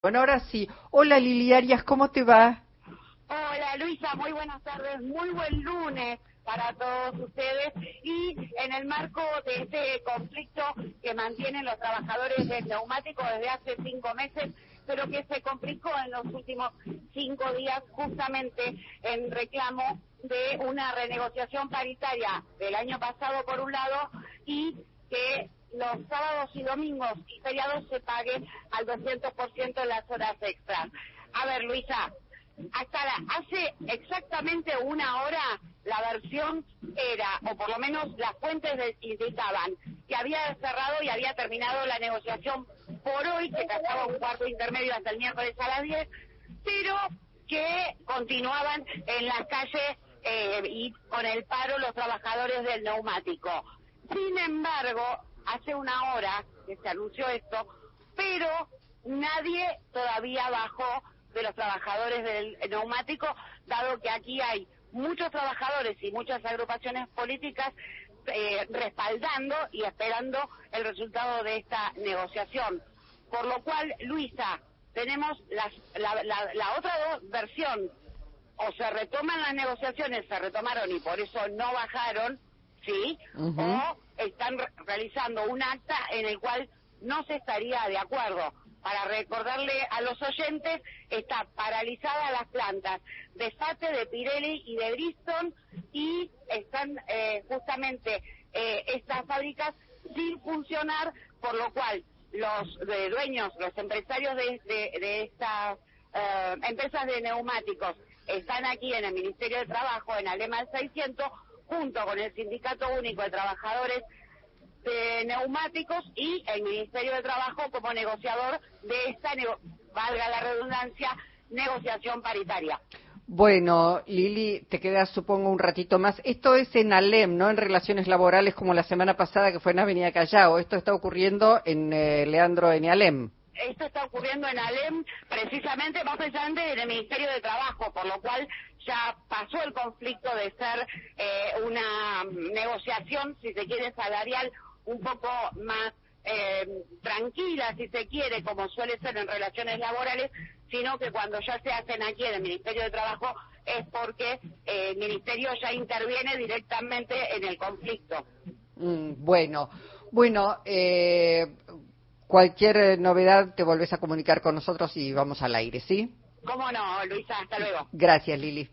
Bueno, ahora sí. Hola Lili Arias, ¿cómo te va? Hola Luisa, muy buenas tardes, muy buen lunes para todos ustedes y en el marco de este conflicto que mantienen los trabajadores del neumático desde hace cinco meses, pero que se complicó en los últimos cinco días justamente en reclamo de una renegociación paritaria del año pasado por un lado y que los sábados y domingos y feriados se pague al 200% de las horas extras. A ver, Luisa, hasta hace exactamente una hora la versión era, o por lo menos las fuentes indicaban, que había cerrado y había terminado la negociación por hoy, que pasaba un cuarto intermedio hasta el miércoles a las 10, pero que continuaban en las calles eh, y con el paro los trabajadores del neumático. Sin embargo, hace una hora que se anunció esto, pero nadie todavía bajó de los trabajadores del neumático, dado que aquí hay muchos trabajadores y muchas agrupaciones políticas eh, respaldando y esperando el resultado de esta negociación. Por lo cual, Luisa, tenemos la, la, otra versión, o se retoman las negociaciones, se retomaron y por eso no bajaron, ¿sí? O están realizando un acta en el cual no se estaría de acuerdo. Para recordarle a los oyentes, está paralizada las plantas de Sate, de Pirelli y de Bristol y están eh, justamente eh, estas fábricas sin funcionar, por lo cual los dueños, los empresarios de, de, estas eh, empresas de neumáticos están aquí en el Ministerio de Trabajo, en Alemán 600, junto con el Sindicato Único de Trabajadores de Neumáticos y el Ministerio de Trabajo como negociador de esta, valga la redundancia, negociación paritaria. Bueno, Lili, te quedas supongo un ratito más. Esto es en Alem, ¿no? En relaciones laborales como la semana pasada que fue en Avenida Callao. Esto está ocurriendo en eh, Leandro en Alem esto está ocurriendo en Alem, precisamente más precisamente en el Ministerio de Trabajo, por lo cual ya pasó el conflicto de ser eh, una negociación, si se quiere, salarial un poco más eh, tranquila, si se quiere, como suele ser en relaciones laborales, sino que cuando ya se hacen aquí en el Ministerio de Trabajo es porque eh, el Ministerio ya interviene directamente en el conflicto. Mm, bueno, bueno, eh, Cualquier eh, novedad te volvés a comunicar con nosotros y vamos al aire, ¿sí? ¿Cómo no, Luisa? Hasta luego. Gracias, Lili.